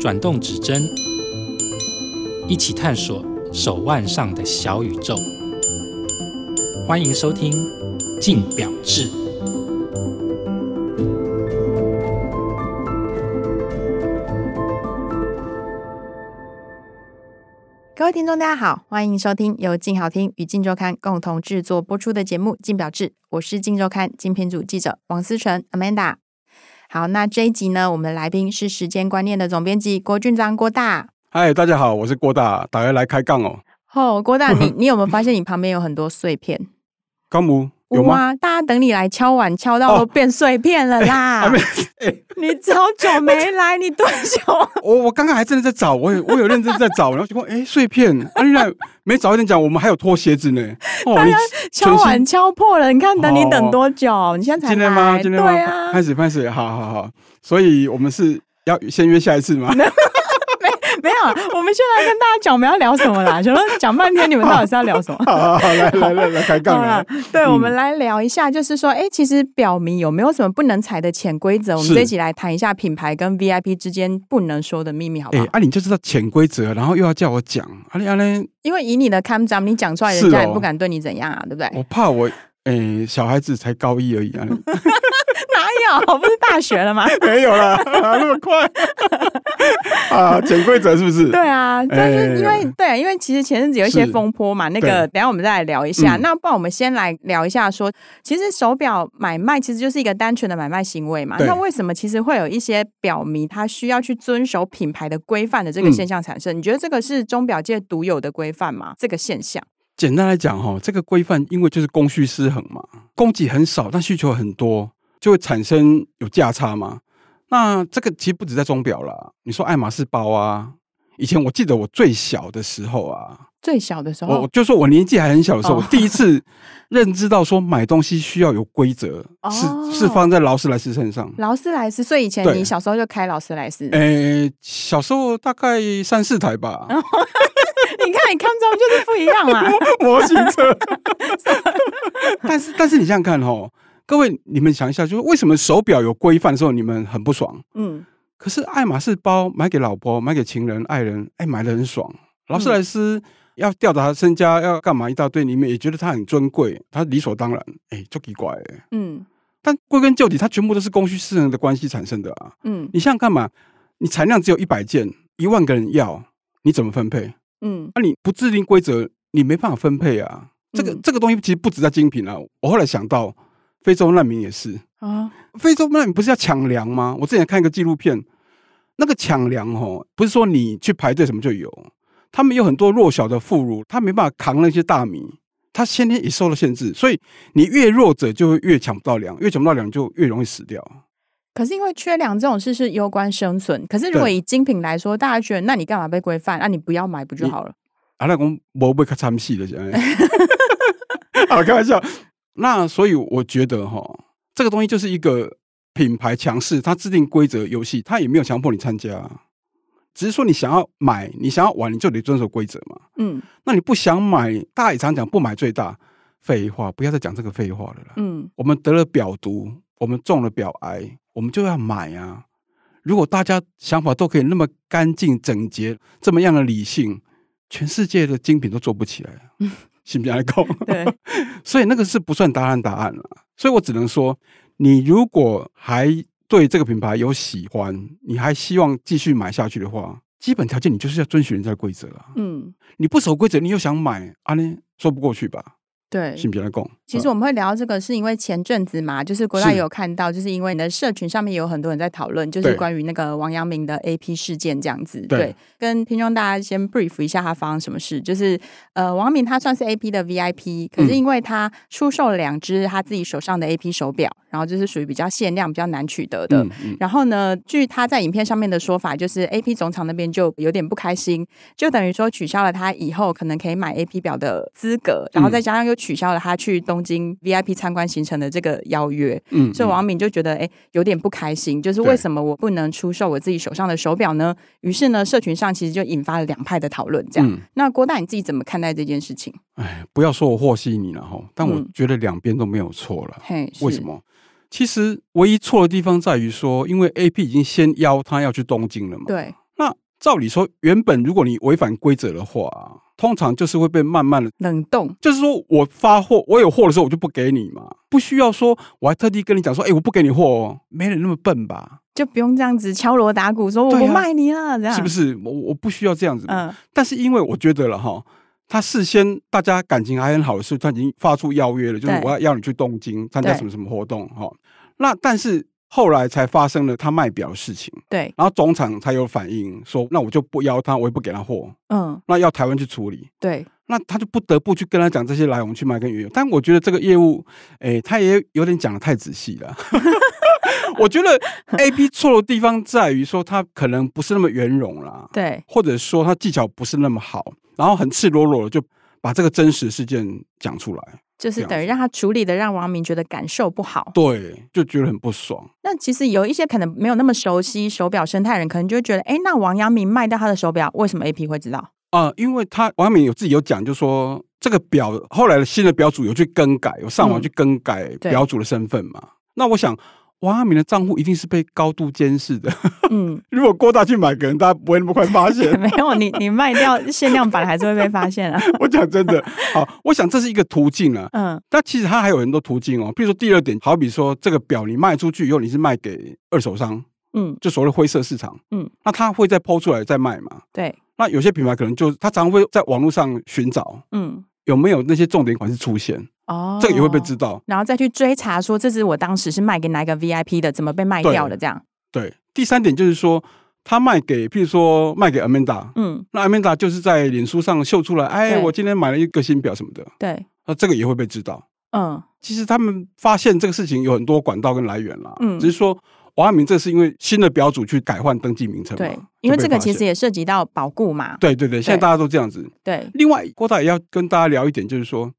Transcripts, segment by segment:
转动指针，一起探索手腕上的小宇宙。欢迎收听《镜表志》。各位听众，大家好，欢迎收听由镜好听与镜周刊共同制作播出的节目《镜表志》，我是镜周刊精品组记者王思纯 Amanda。好，那这一集呢，我们的来宾是时间观念的总编辑郭俊章郭大。嗨，大家好，我是郭大，大家来开杠哦。哦，郭大，你 你有没有发现你旁边有很多碎片？高木有吗？大家等你来敲碗，敲到都变碎片了啦！哦欸欸、你好久没来，你多久？我我刚刚还真的在找，我有我有认真在找，然后结果哎碎片，啊你来没早一点讲，我们还有脱鞋子呢。哦，你敲碗敲破了，你看等你等多久？哦、你现在才来？今天吗？今天吗？对啊，开始开始，好好好，所以我们是要先约下一次吗？没有，我们现在跟大家讲我们要聊什么啦。就说讲半天，你们到底是要聊什么？好，好，好，来来来来开杠了。对，嗯、我们来聊一下，就是说，哎，其实表明有没有什么不能踩的潜规则？我们这一起来谈一下品牌跟 VIP 之间不能说的秘密，好不好？哎，啊，你就知道潜规则，然后又要叫我讲，啊你啊你，因为以你的看涨，你讲出来，人家也不敢对你怎样啊，对不对？我怕我，哎，小孩子才高一而已啊。不是大学了吗？没有啦，那么快 啊！潜规则是不是？对啊，但是因为、欸、对，因为其实前阵子有一些风波嘛，那个等下我们再来聊一下。嗯、那不然我们先来聊一下说，说其实手表买卖其实就是一个单纯的买卖行为嘛。那为什么其实会有一些表迷他需要去遵守品牌的规范的这个现象产生？嗯、你觉得这个是钟表界独有的规范吗？这个现象？简单来讲哈，这个规范因为就是供需失衡嘛，供给很少，但需求很多。就会产生有价差嘛？那这个其实不止在钟表啦。你说爱马仕包啊，以前我记得我最小的时候啊，最小的时候，我就说我年纪还很小的时候，哦、我第一次认知到说买东西需要有规则，哦、是是放在劳斯莱斯身上。劳斯莱斯，所以以前你小时候就开劳斯莱斯？诶、欸，小时候大概三四台吧。你看，你看中就是不一样啊，模型车。但是，但是你想想看哦。各位，你们想一下，就是为什么手表有规范的时候，你们很不爽？嗯，可是爱马仕包买给老婆、买给情人、爱人，哎，买的很爽。劳斯莱斯要吊打他身家，要干嘛一大堆，你们也觉得他很尊贵，他理所当然。哎，就奇怪哎。嗯，但归根究底，它全部都是供需失衡的关系产生的啊。嗯，你想想看嘛，你产量只有一百件，一万个人要，你怎么分配？嗯，那、啊、你不制定规则，你没办法分配啊。这个、嗯、这个东西其实不止在精品啊。我后来想到。非洲难民也是啊，非洲难民不是要抢粮吗？我之前看一个纪录片，那个抢粮哦，不是说你去排队什么就有，他们有很多弱小的妇孺，他没办法扛那些大米，他先天也受了限制，所以你越弱者就会越抢不到粮，越抢不到粮就越容易死掉。可是因为缺粮这种事是攸关生存，可是如果以精品来说，大家觉得那你干嘛被规范？那、啊、你不要买不就好了？啊，那公我不会看戏的，现 在好开玩笑。那所以我觉得哈，这个东西就是一个品牌强势，它制定规则游戏，它也没有强迫你参加，只是说你想要买，你想要玩，你就得遵守规则嘛。嗯，那你不想买，大家也常讲不买最大，废话，不要再讲这个废话了啦。嗯，我们得了表毒，我们中了表癌，我们就要买啊。如果大家想法都可以那么干净整洁，这么样的理性，全世界的精品都做不起来。嗯 信不信来讲？对，所以那个是不算答案答案了。所以我只能说，你如果还对这个品牌有喜欢，你还希望继续买下去的话，基本条件你就是要遵循人家的规则啊。嗯，你不守规则，你又想买，啊呢，说不过去吧？对，先别来讲。其实我们会聊这个，是因为前阵子嘛，就是国大也有看到，就是因为你的社群上面也有很多人在讨论，就是关于那个王阳明的 AP 事件这样子。对，对跟听众大家先 brief 一下，他发生什么事？就是呃，王阳明他算是 AP 的 VIP，可是因为他出售了两只他自己手上的 AP 手表，然后就是属于比较限量、比较难取得的。嗯嗯、然后呢，据他在影片上面的说法，就是 AP 总厂那边就有点不开心，就等于说取消了他以后可能可以买 AP 表的资格，然后再加上又。取消了他去东京 VIP 参观行程的这个邀约，嗯，所以王敏就觉得哎、欸、有点不开心，就是为什么我不能出售我自己手上的手表呢？于是呢，社群上其实就引发了两派的讨论。这样，嗯、那郭大你自己怎么看待这件事情？哎，不要说我和稀泥了哈，但我觉得两边都没有错了。嘿，为什么？其实唯一错的地方在于说，因为 AP 已经先邀他要去东京了嘛。对。那照理说，原本如果你违反规则的话，通常就是会被慢慢的冷冻。就是说我发货，我有货的时候我就不给你嘛，不需要说我还特地跟你讲说，哎，我不给你货哦，没人那么笨吧？就不用这样子敲锣打鼓说我不卖你了，啊、这样是不是？我我不需要这样子。嗯。但是因为我觉得了哈。他事先大家感情还很好的时候，他已经发出邀约了，就是我要邀你去东京参加什么什么活动哈。那但是后来才发生了他卖表的事情，对，然后总厂才有反应说，那我就不邀他，我也不给他货，嗯，那要台湾去处理，对，那他就不得不去跟他讲这些来龙去脉跟缘由。但我觉得这个业务，哎、欸，他也有点讲的太仔细了。我觉得 AP 错的地方在于说他可能不是那么圆融啦，对，或者说他技巧不是那么好。然后很赤裸裸的就把这个真实事件讲出来，就是等于让他处理的让王阳明觉得感受不好，对，就觉得很不爽。那其实有一些可能没有那么熟悉手表生态的人，可能就会觉得，哎，那王阳明卖掉他的手表，为什么 AP 会知道？啊、呃，因为他王阳明有自己有讲，就说这个表后来的新的表主有去更改，有上网去更改表主的身份嘛。嗯、那我想。王阿明的账户一定是被高度监视的。嗯，如果郭大去买，可能大家不会那么快发现。没有，你你卖掉限量版还是会被发现啊。我讲真的，好，我想这是一个途径啊。嗯，但其实它还有很多途径哦。比如说第二点，好比说这个表你卖出去以后，你是卖给二手商，嗯，就所谓灰色市场，嗯，那他会再抛出来再卖嘛？对。那有些品牌可能就他常常会在网络上寻找，嗯，有没有那些重点款式出现？哦，这个也会被知道，然后再去追查说，这是我当时是卖给哪一个 VIP 的，怎么被卖掉的？这样。对，第三点就是说，他卖给，譬如说卖给 Amanda，嗯，那 Amanda 就是在脸书上秀出来，哎，我今天买了一个新表什么的，对，那这个也会被知道。嗯，其实他们发现这个事情有很多管道跟来源啦，嗯，只是说王阳明这是因为新的表主去改换登记名称，对，因为这个其实也涉及到保固嘛，对对对，现在大家都这样子，对。另外，郭大也要跟大家聊一点，就是说。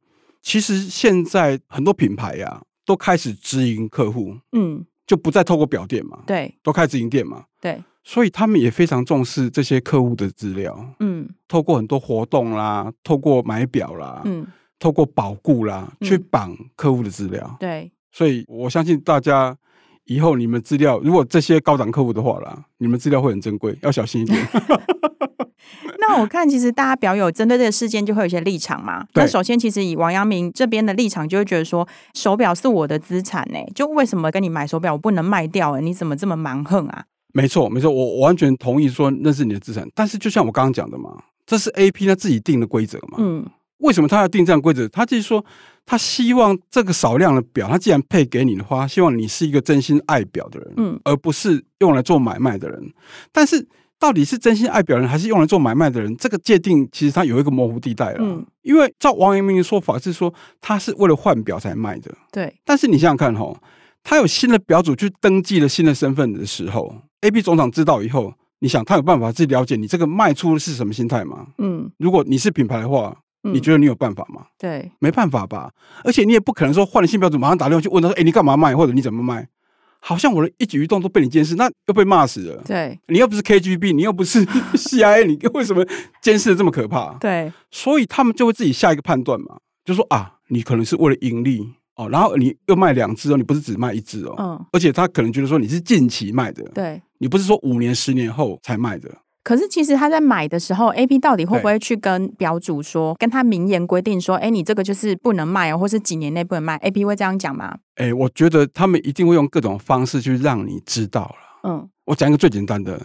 其实现在很多品牌呀、啊，都开始直营客户，嗯，就不再透过表店嘛，对，都开直营店嘛，对，所以他们也非常重视这些客户的资料，嗯，透过很多活动啦，透过买表啦，嗯，透过保固啦，嗯、去绑客户的资料，对，所以我相信大家以后你们资料，如果这些高档客户的话啦，你们资料会很珍贵，要小心一点。那我看，其实大家表友针对这个事件就会有一些立场嘛。那首先，其实以王阳明这边的立场，就会觉得说，手表是我的资产呢，就为什么跟你买手表，我不能卖掉？你怎么这么蛮横啊？没错，没错，我我完全同意说那是你的资产。但是，就像我刚刚讲的嘛，这是 AP 他自己定的规则嘛。嗯。为什么他要定这样规则？他就是说，他希望这个少量的表，他既然配给你的话，希望你是一个真心爱表的人，嗯，而不是用来做买卖的人。但是。到底是真心爱表人，还是用来做买卖的人？这个界定其实它有一个模糊地带了。嗯，因为照王阳明的说法是说，他是为了换表才卖的。对。但是你想想看哈，他有新的表主去登记了新的身份的时候，A、B 总长知道以后，你想他有办法去了解你这个卖出的是什么心态吗？嗯。如果你是品牌的话，你觉得你有办法吗？嗯、对，没办法吧。而且你也不可能说换了新标准马上打电话去问他说：“哎，你干嘛卖？或者你怎么卖？”好像我的一举一动都被你监视，那又被骂死了。对，你又不是 KGB，你又不是 CIA，你为什么监视的这么可怕？对，所以他们就会自己下一个判断嘛，就说啊，你可能是为了盈利哦，然后你又卖两只哦，你不是只卖一只哦，嗯，而且他可能觉得说你是近期卖的，对，你不是说五年、十年后才卖的。可是其实他在买的时候，AP 到底会不会去跟表主说，跟他明言规定说，哎，你这个就是不能卖哦，或是几年内不能卖？AP 会这样讲吗？哎，我觉得他们一定会用各种方式去让你知道了。嗯，我讲一个最简单的，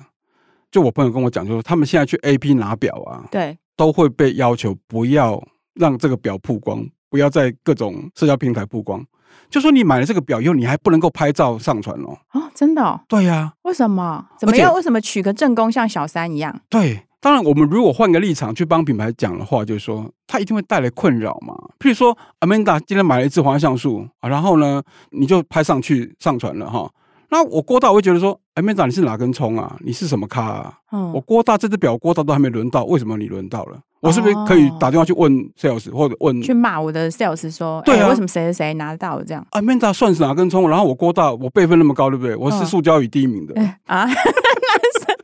就我朋友跟我讲，就是他们现在去 AP 拿表啊，对，都会被要求不要让这个表曝光，不要在各种社交平台曝光。就说你买了这个表以后，你还不能够拍照上传哦。啊、哦，真的、哦？对呀、啊。为什么？怎么样？为什么取个正宫像小三一样？对，当然，我们如果换个立场去帮品牌讲的话，就是说，它一定会带来困扰嘛。譬如说，Amanda 今天买了一支黄像素啊，然后呢，你就拍上去上传了哈。那我郭大我会觉得说，Amanda 你是哪根葱啊？你是什么咖啊？嗯，我郭大这只表郭大都还没轮到，为什么你轮到了？我是不是可以打电话去问 sales 或者问去骂我的 sales 说，对啊，为什么谁谁谁拿得到这样？Amanda 算是哪根葱？然后我郭大我辈分那么高，对不对？我是塑胶椅第一名的啊，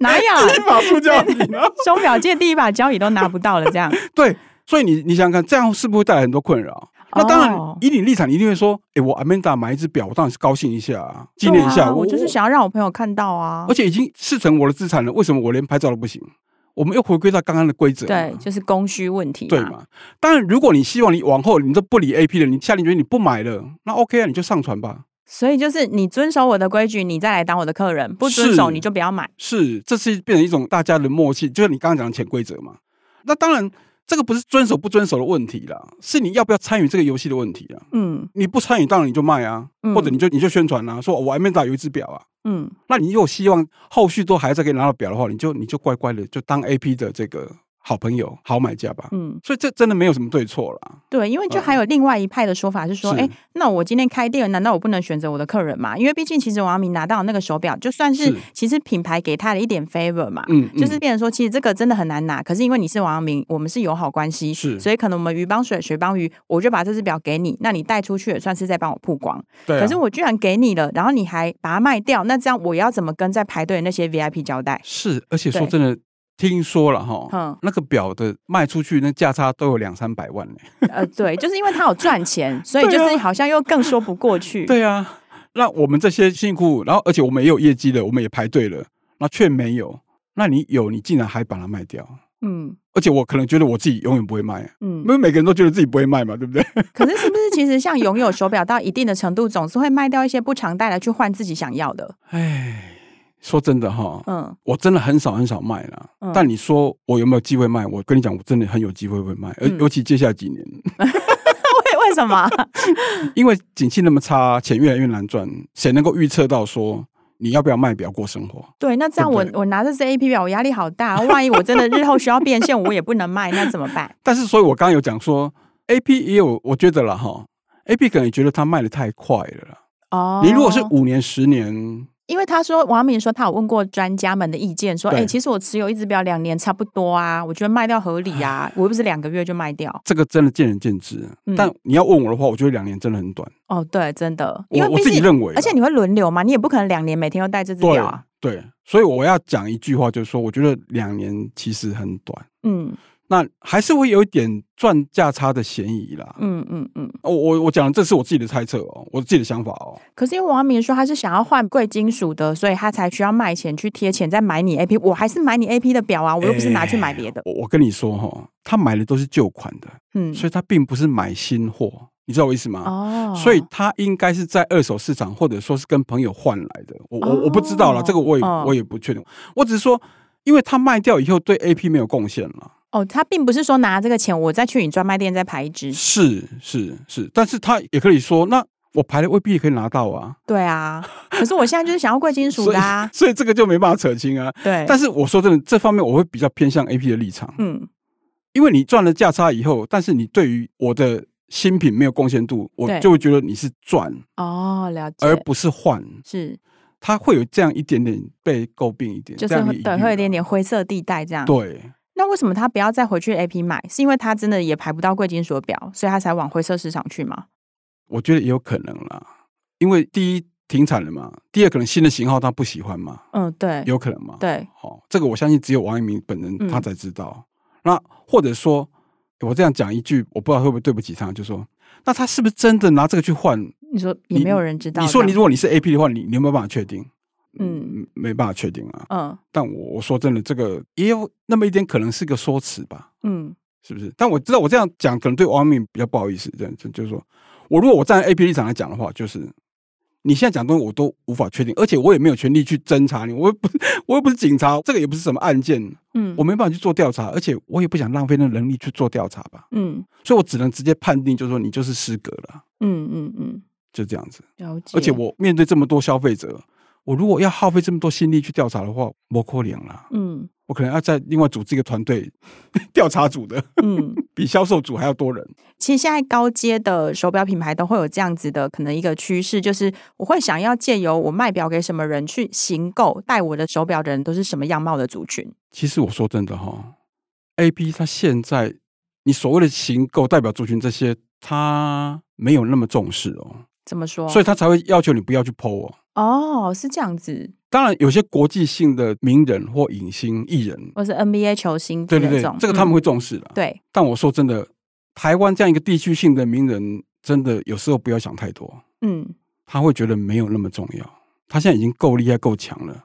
哪有第一把塑胶椅呢？手表界第一把交椅都拿不到了，这样 对。所以你你想想看，这样是不是会带来很多困扰？那当然，以你立场，你一定会说：“哎，我 Amanda 买一只表，我当然是高兴一下，纪念一下。”我就是想要让我朋友看到啊，而且已经视成我的资产了，为什么我连拍照都不行？我们又回归到刚刚的规则，对，就是供需问题，对嘛？当然，如果你希望你往后你都不理 AP 了，你下定决心你不买了，那 OK 啊，你就上传吧。所以就是你遵守我的规矩，你再来当我的客人；不遵守你就不要买。是，这是变成一种大家的默契，就是你刚刚讲的潜规则嘛。那当然。这个不是遵守不遵守的问题啦，是你要不要参与这个游戏的问题啊。嗯，你不参与，当然你就卖啊，嗯、或者你就你就宣传啊，说我 Amanda 有一只表啊。嗯，那你又希望后续都还在可以拿到表的话，你就你就乖乖的就当 AP 的这个。好朋友，好买家吧。嗯，所以这真的没有什么对错啦。对，因为就还有另外一派的说法是说，哎、嗯，那我今天开店，难道我不能选择我的客人吗？因为毕竟其实王阳明拿到那个手表，就算是其实品牌给他的一点 favor 嘛。嗯，就是变成说，其实这个真的很难拿。可是因为你是王阳明，我们是友好关系，是，所以可能我们鱼帮水，水帮鱼，我就把这只表给你，那你带出去也算是在帮我曝光。对、啊。可是我居然给你了，然后你还把它卖掉，那这样我要怎么跟在排队的那些 VIP 交代？是，而且说真的。听说了哈，嗯，那个表的卖出去那价差都有两三百万呢。呃，对，就是因为他有赚钱，所以就是好像又更说不过去。对啊，那我们这些辛苦，然后而且我们也有业绩了，我们也排队了，那却没有。那你有，你竟然还把它卖掉？嗯，而且我可能觉得我自己永远不会卖，嗯，因为每个人都觉得自己不会卖嘛，对不对？可是是不是其实像拥有手表到一定的程度，总是会卖掉一些不常戴来去换自己想要的？哎。说真的哈，嗯，我真的很少很少卖了。嗯、但你说我有没有机会卖？我跟你讲，我真的很有机会会卖，而、嗯、尤其接下来几年。为为什么？因为景气那么差，钱越来越难赚，谁能够预测到说你要不要卖表过生活？对，那这样我我拿着这 AP 表，我压力好大。万一我真的日后需要变现，我也不能卖，那怎么办？但是，所以我刚刚有讲说，AP 也有，我觉得了哈，AP 可能觉得它卖的太快了。哦，你如果是五年、十年。因为他说王阳明说他有问过专家们的意见，说哎，其实我持有一只表两年差不多啊，我觉得卖掉合理啊，我又不是两个月就卖掉。这个真的见仁见智，但你要问我的话，我觉得两年真的很短。哦，对，真的，因为我自己认为，而且你会轮流嘛，你也不可能两年每天都戴这只表啊。对，所以我要讲一句话，就是说，我觉得两年其实很短。嗯。那还是会有一点赚价差的嫌疑啦。嗯嗯嗯，我我我讲的这是我自己的猜测哦，我自己的想法哦。可是因为王明说他是想要换贵金属的，所以他才需要卖钱去贴钱再买你 AP。我还是买你 AP 的表啊，我又不是拿去买别的。我我跟你说哈，他买的都是旧款的，嗯，所以他并不是买新货，你知道我意思吗？哦，所以他应该是在二手市场或者说是跟朋友换来的。我我我不知道了，这个我也我也不确定。我只是说，因为他卖掉以后对 AP 没有贡献了。哦，他并不是说拿这个钱，我再去你专卖店再排一支。是是是，但是他也可以说，那我排了未必也可以拿到啊。对啊，可是我现在就是想要贵金属的啊所，所以这个就没办法扯清啊。对，但是我说真的，这方面我会比较偏向 AP 的立场。嗯，因为你赚了价差以后，但是你对于我的新品没有贡献度，我就会觉得你是赚哦，了解，而不是换。是，他会有这样一点点被诟病一点，就是对，会有一点点灰色地带这样。对。那为什么他不要再回去 AP 买？是因为他真的也排不到贵金属表，所以他才往灰色市场去吗？我觉得也有可能啦，因为第一停产了嘛，第二可能新的型号他不喜欢嘛。嗯，对，有可能嘛。对，好，这个我相信只有王一明本人他才知道。嗯、那或者说，我这样讲一句，我不知道会不会对不起他，就说，那他是不是真的拿这个去换？你说也没有人知道。你说你如果你是 AP 的话，你你有没有办法确定？嗯，没办法确定啊。嗯，但我我说真的，这个也有那么一点可能是个说辞吧。嗯，是不是？但我知道我这样讲可能对王阳明比较不好意思，这样子就是说，我如果我站在 AP 立场来讲的话，就是你现在讲东西我都无法确定，而且我也没有权利去侦查你，我又不我又不是警察，这个也不是什么案件，嗯，我没办法去做调查，而且我也不想浪费那能力去做调查吧。嗯，所以我只能直接判定，就是说你就是失格了。嗯嗯嗯，就这样子。了解。而且我面对这么多消费者。我如果要耗费这么多心力去调查的话，没可能了。嗯，我可能要再另外组织一个团队调查组的，嗯，比销售组还要多人。其实现在高阶的手表品牌都会有这样子的可能一个趋势，就是我会想要借由我卖表给什么人去行购戴我的手表的人都是什么样貌的族群。其实我说真的哈，AP 它现在你所谓的行购代表族群这些，它没有那么重视哦。怎么说？所以他才会要求你不要去 po 哦。哦，是这样子。当然，有些国际性的名人或影星、艺人，或是 NBA 球星，对对对，这个他们会重视的。对。但我说真的，台湾这样一个地区性的名人，真的有时候不要想太多。嗯，他会觉得没有那么重要。他现在已经够厉害、够强了。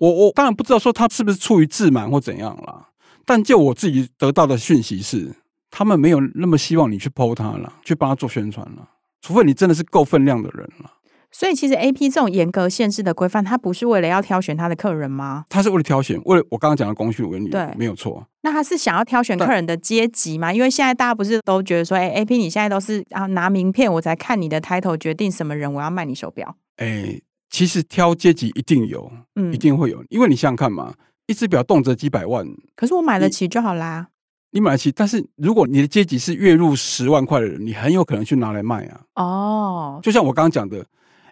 我我当然不知道说他是不是出于自满或怎样啦，但就我自己得到的讯息是，他们没有那么希望你去 po 他了，去帮他做宣传了，除非你真的是够分量的人了。所以，其实 A P 这种严格限制的规范，它不是为了要挑选他的客人吗？他是为了挑选，为了我刚刚讲的公序原理，对，没有错。那他是想要挑选客人的阶级吗？因为现在大家不是都觉得说，哎，A P 你现在都是啊拿名片我才看你的 title 决定什么人我要卖你手表。哎，其实挑阶级一定有，嗯，一定会有，因为你想想看嘛，一只表动辄几百万，可是我买得起就好啦。你买得起，但是如果你的阶级是月入十万块的人，你很有可能去拿来卖啊。哦，就像我刚刚讲的。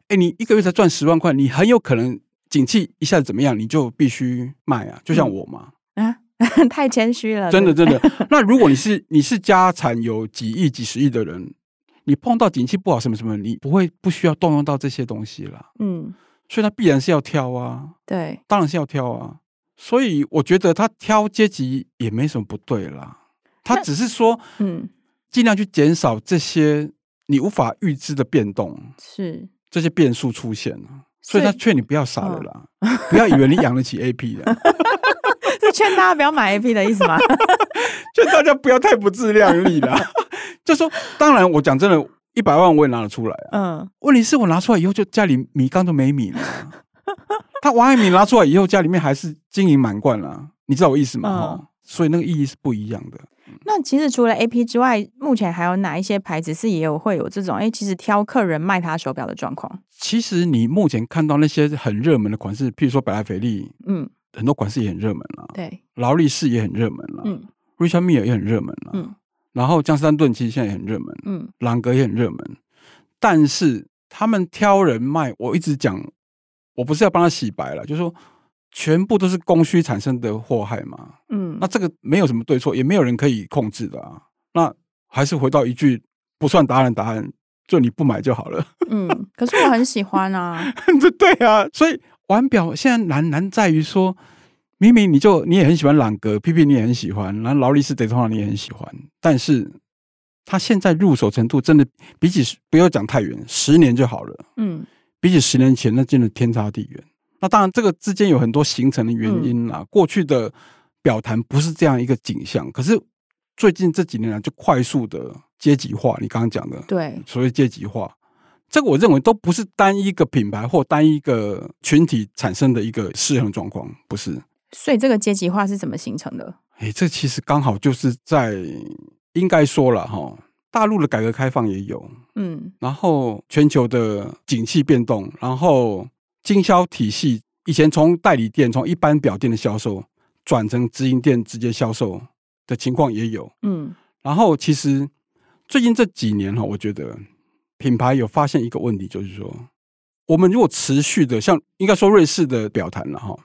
哎，你一个月才赚十万块，你很有可能景气一下子怎么样，你就必须卖啊，就像我嘛。嗯、啊，太谦虚了。真的，真的。那如果你 是你是家产有几亿、几十亿的人，你碰到景气不好什么什么，你不会不需要动用到这些东西了。嗯，所以他必然是要挑啊。对，当然是要挑啊。所以我觉得他挑阶级也没什么不对啦。他只是说，嗯，尽量去减少这些你无法预知的变动。是。这些变数出现了，所以他劝你不要傻了啦，哦、不要以为你养得起 AP 的，是劝大家不要买 AP 的意思吗？劝大家不要太不自量力了。就说，当然我讲真的，一百万我也拿得出来啊。嗯，问题是我拿出来以后，就家里米缸都没米了。他王爱民拿出来以后，家里面还是金银满贯了，你知道我意思吗？嗯、所以那个意义是不一样的。那其实除了 AP 之外，目前还有哪一些牌子是也有会有这种哎，其实挑客人卖他手表的状况？其实你目前看到那些很热门的款式，譬如说百达翡丽，嗯，很多款式也很热门了。对，劳力士也很热门了。嗯，Richard Mille 也很热门了。嗯，然后江诗丹顿其实现在也很热门。嗯，朗格也很热门。但是他们挑人卖，我一直讲，我不是要帮他洗白了，就是说。全部都是供需产生的祸害嘛？嗯，那这个没有什么对错，也没有人可以控制的啊。那还是回到一句不算答案的答案，就你不买就好了。嗯，可是我很喜欢啊。对啊，所以玩表现在难难在于说，明明你就你也很喜欢朗格，PP 你也很喜欢，然后劳力士、德通号你也很喜欢，但是他现在入手程度真的比起不要讲太远，十年就好了。嗯，比起十年前那真的天差地远。那当然，这个之间有很多形成的原因啦。嗯、过去的表坛不是这样一个景象，可是最近这几年来就快速的阶级化。你刚刚讲的，对，所谓阶级化，这个我认为都不是单一个品牌或单一个群体产生的一个失衡状况，不是。所以这个阶级化是怎么形成的？哎，这其实刚好就是在应该说了哈，大陆的改革开放也有，嗯，然后全球的景气变动，然后。经销体系以前从代理店、从一般表店的销售转成直营店直接销售的情况也有，嗯，然后其实最近这几年哈，我觉得品牌有发现一个问题，就是说，我们如果持续的像应该说瑞士的表坛了哈，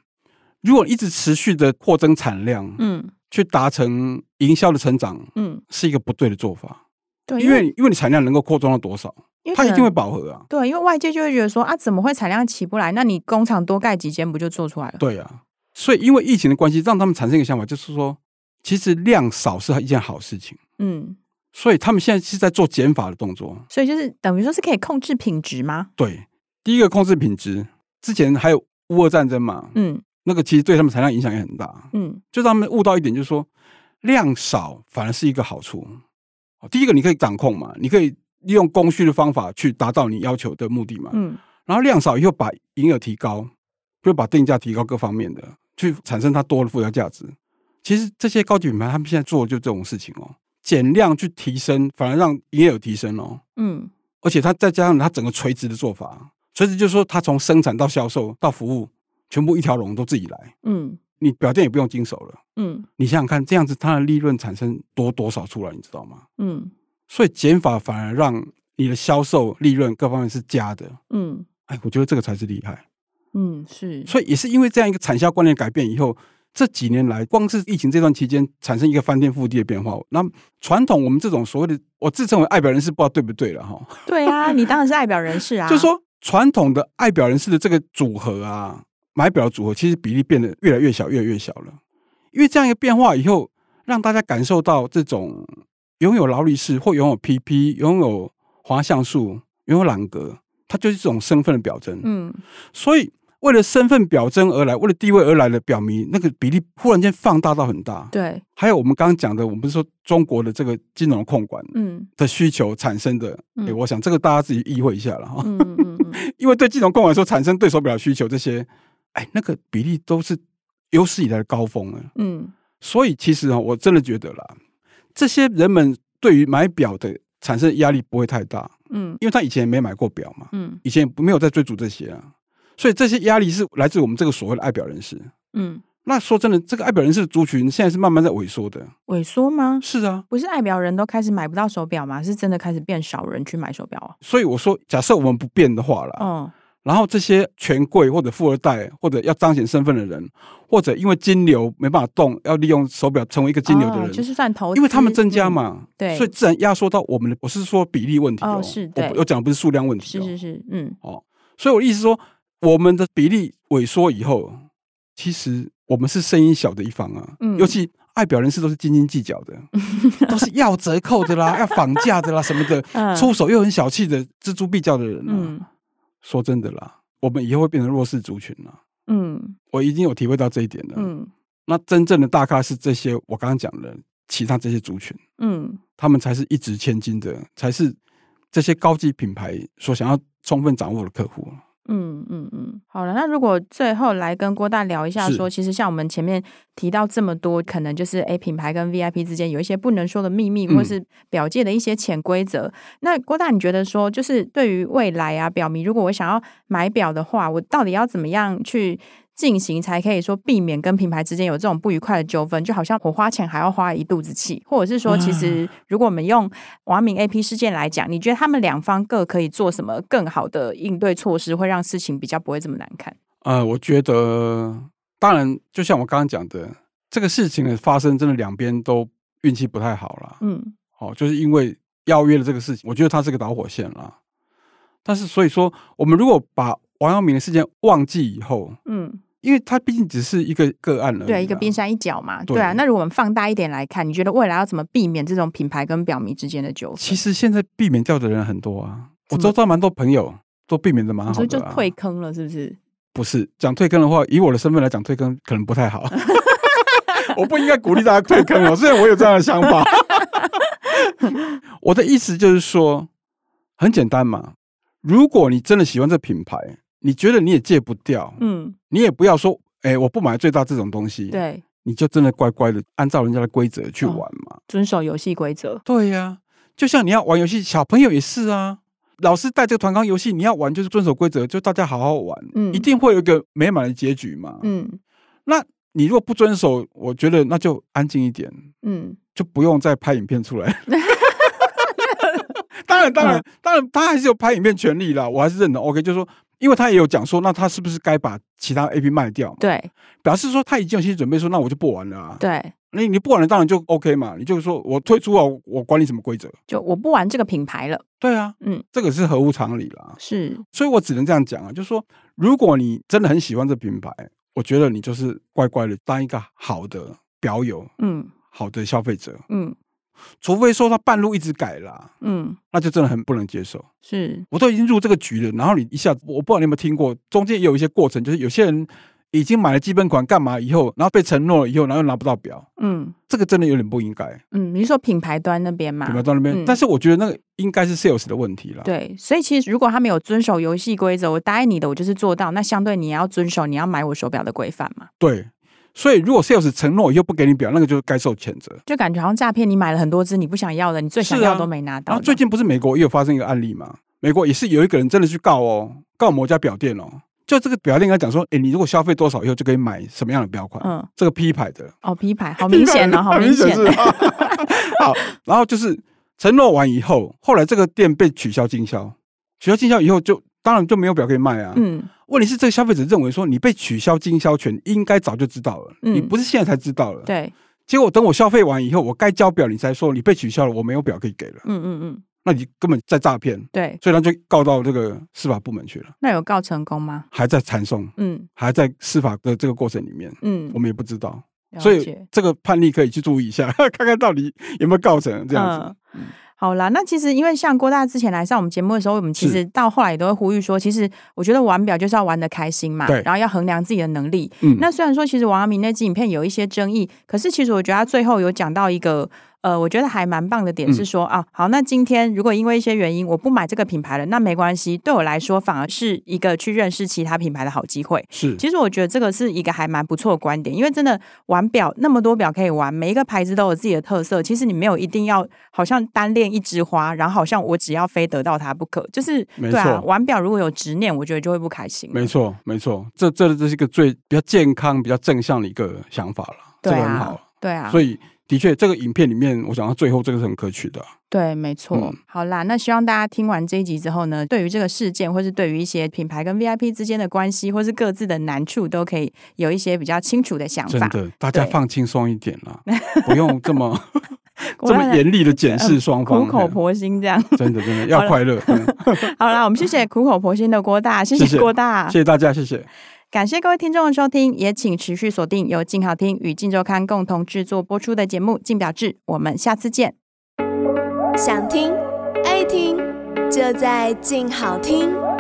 如果一直持续的扩增产量，嗯，去达成营销的成长，嗯，是一个不对的做法，对，因为因为你产量能够扩张到多少？它一定会饱和啊！对，因为外界就会觉得说啊，怎么会产量起不来？那你工厂多盖几间不就做出来了？对啊，所以因为疫情的关系，让他们产生一个想法，就是说，其实量少是一件好事情。嗯，所以他们现在是在做减法的动作。所以就是等于说是可以控制品质吗？对，第一个控制品质，之前还有乌俄战争嘛，嗯，那个其实对他们产量影响也很大。嗯，就让他们悟到一点，就是说量少反而是一个好处。第一个你可以掌控嘛，你可以。利用供需的方法去达到你要求的目的嘛，嗯，然后量少以后把营业额提高，就把定价提高，各方面的去产生它多的附加价值。其实这些高级品牌他们现在做的就这种事情哦，减量去提升，反而让营业额提升哦，嗯，而且它再加上它整个垂直的做法，垂直就是说它从生产到销售到服务，全部一条龙都自己来，嗯，你表店也不用经手了，嗯，你想想看，这样子它的利润产生多多少出来，你知道吗？嗯。所以减法反而让你的销售利润各方面是加的，嗯，哎，我觉得这个才是厉害，嗯，是。所以也是因为这样一个产销观念改变以后，这几年来光是疫情这段期间产生一个翻天覆地的变化。那传统我们这种所谓的我自称为爱表人士，不知道对不对了哈？对啊，你当然是爱表人士啊。就是说传统的爱表人士的这个组合啊，买表的组合其实比例变得越来越小，越来越小了。因为这样一个变化以后，让大家感受到这种。拥有劳力士或拥有 PP，拥有滑像素，拥有朗格，它就是这种身份的表征。嗯，所以为了身份表征而来，为了地位而来的表迷，那个比例忽然间放大到很大。对，还有我们刚刚讲的，我们说中国的这个金融控管，嗯，的需求产生的。嗯、欸，我想这个大家自己意会一下了哈。嗯嗯嗯，因为对金融控管说产生对手表的需求，这些，哎，那个比例都是有史以来的高峰了。嗯，所以其实啊，我真的觉得啦。这些人们对于买表的产生压力不会太大，嗯，因为他以前也没买过表嘛，嗯，以前没有在追逐这些啊，所以这些压力是来自我们这个所谓的爱表人士，嗯，那说真的，这个爱表人士的族群现在是慢慢在萎缩的，萎缩吗？是啊，不是爱表人都开始买不到手表吗？是真的开始变少人去买手表啊？所以我说，假设我们不变的话了，嗯。然后这些权贵或者富二代或者要彰显身份的人，或者因为金流没办法动，要利用手表成为一个金流的人，哦、就是算投资，因为他们增加嘛，嗯、对，所以自然压缩到我们的。我是说比例问题哦，哦是对，我我讲的不是数量问题，是是是，嗯，哦，所以我的意思是说，我们的比例萎缩以后，其实我们是声音小的一方啊，嗯，尤其爱表人士都是斤斤计较的，都是要折扣的啦，要仿价的啦什么的，嗯、出手又很小气的锱铢必较的人啊，嗯，说真的啦。我们以后会变成弱势族群了。嗯，我已经有体会到这一点了。嗯，那真正的大咖是这些我刚刚讲的其他这些族群。嗯，他们才是一掷千金的，才是这些高级品牌所想要充分掌握的客户。嗯嗯嗯，好了，那如果最后来跟郭大聊一下说，说其实像我们前面提到这么多，可能就是诶品牌跟 VIP 之间有一些不能说的秘密，或是表界的一些潜规则。嗯、那郭大，你觉得说，就是对于未来啊，表迷如果我想要买表的话，我到底要怎么样去？进行才可以说避免跟品牌之间有这种不愉快的纠纷，就好像我花钱还要花一肚子气，或者是说，其实如果我们用王阳明 AP 事件来讲，你觉得他们两方各可以做什么更好的应对措施，会让事情比较不会这么难看？呃，我觉得当然，就像我刚刚讲的，这个事情的发生真的两边都运气不太好了。嗯，好，就是因为邀约的这个事情，我觉得它是个导火线了。但是所以说，我们如果把王阳明的事件忘记以后，嗯。因为它毕竟只是一个个案了，对，一个冰山一角嘛，对，对啊。那如果我们放大一点来看，你觉得未来要怎么避免这种品牌跟表迷之间的纠纷？其实现在避免掉的人很多啊，我周遭蛮多朋友都避免的蛮好的，啊，所以就退坑了，是不是？不是讲退坑的话，以我的身份来讲，退坑可能不太好。我不应该鼓励大家退坑哦，虽然我有这样的想法。我的意思就是说，很简单嘛，如果你真的喜欢这品牌。你觉得你也戒不掉，嗯，你也不要说，哎、欸，我不买最大这种东西，对，你就真的乖乖的按照人家的规则去玩嘛，哦、遵守游戏规则。对呀、啊，就像你要玩游戏，小朋友也是啊。老师带这个团康游戏，你要玩就是遵守规则，就大家好好玩，嗯，一定会有一个美满的结局嘛，嗯。那你如果不遵守，我觉得那就安静一点，嗯，就不用再拍影片出来。当然，当然，当然，他还是有拍影片权利啦，我还是认同。OK，就是说。因为他也有讲说，那他是不是该把其他 A P 卖掉？对，表示说他已经有心理准备，说那我就不玩了啊。对，那你不玩了，当然就 OK 嘛。你就是说我退出啊，我管你什么规则？就我不玩这个品牌了。对啊，嗯，这个是合乎常理啦。是，所以我只能这样讲啊，就是说，如果你真的很喜欢这品牌，我觉得你就是乖乖的当一个好的表友，嗯，好的消费者，嗯。除非说他半路一直改啦，嗯，那就真的很不能接受。是，我都已经入这个局了，然后你一下子，我不知道你有没有听过，中间也有一些过程，就是有些人已经买了基本款干嘛以后，然后被承诺了以后，然后又拿不到表，嗯，这个真的有点不应该。嗯，你是说品牌端那边嘛？品牌端那边，嗯、但是我觉得那个应该是 sales 的问题了。对，所以其实如果他没有遵守游戏规则，我答应你的，我就是做到，那相对你也要遵守你要买我手表的规范嘛。对。所以，如果 sales 承诺又不给你表，那个就是该受谴责。就感觉好像诈骗，你买了很多只你不想要的，你最想要都没拿到。啊、最近不是美国也有发生一个案例吗？美国也是有一个人真的去告哦，告某家表店哦。就这个表店跟他讲说，哎，你如果消费多少以后就可以买什么样的表款？嗯，这个 P 牌的哦，P 牌 好明显哦，好明显是。好，然后就是承诺完以后，后来这个店被取消经销，取消经销以后就。当然就没有表可以卖啊。嗯，问题是这个消费者认为说，你被取消经销权，应该早就知道了。嗯，你不是现在才知道了。对。结果等我消费完以后，我该交表，你才说你被取消了，我没有表可以给了。嗯嗯嗯。那你根本在诈骗。对。所以他就告到这个司法部门去了。那有告成功吗？还在缠讼。嗯。还在司法的这个过程里面。嗯。我们也不知道。所以这个判例可以去注意一下，看看到底有没有告成这样子。嗯好啦，那其实因为像郭大之前来上我们节目的时候，我们其实到后来也都会呼吁说，其实我觉得玩表就是要玩的开心嘛，然后要衡量自己的能力。嗯，那虽然说其实王阳明那支影片有一些争议，可是其实我觉得他最后有讲到一个。呃，我觉得还蛮棒的点是说、嗯、啊，好，那今天如果因为一些原因我不买这个品牌了，那没关系，对我来说反而是一个去认识其他品牌的好机会。是，其实我觉得这个是一个还蛮不错的观点，因为真的玩表那么多表可以玩，每一个牌子都有自己的特色。其实你没有一定要好像单恋一枝花，然后好像我只要非得到它不可，就是对啊，玩表如果有执念，我觉得就会不开心。没错，没错，这这这是一个最比较健康、比较正向的一个想法了。对啊，这个很好。对啊，所以。的确，这个影片里面，我想到最后，这个是很可取的。对，没错。嗯、好啦，那希望大家听完这一集之后呢，对于这个事件，或是对于一些品牌跟 VIP 之间的关系，或是各自的难处，都可以有一些比较清楚的想法。真的，大家放轻松一点啦，不用这么 这么严厉的检视双方，苦口婆心这样。真的，真的要快乐。好啦，我们谢谢苦口婆心的郭大，谢谢郭大，谢谢大家，谢谢。感谢各位听众的收听，也请持续锁定由静好听与静周刊共同制作播出的节目《静表志》，我们下次见。想听爱听，就在静好听。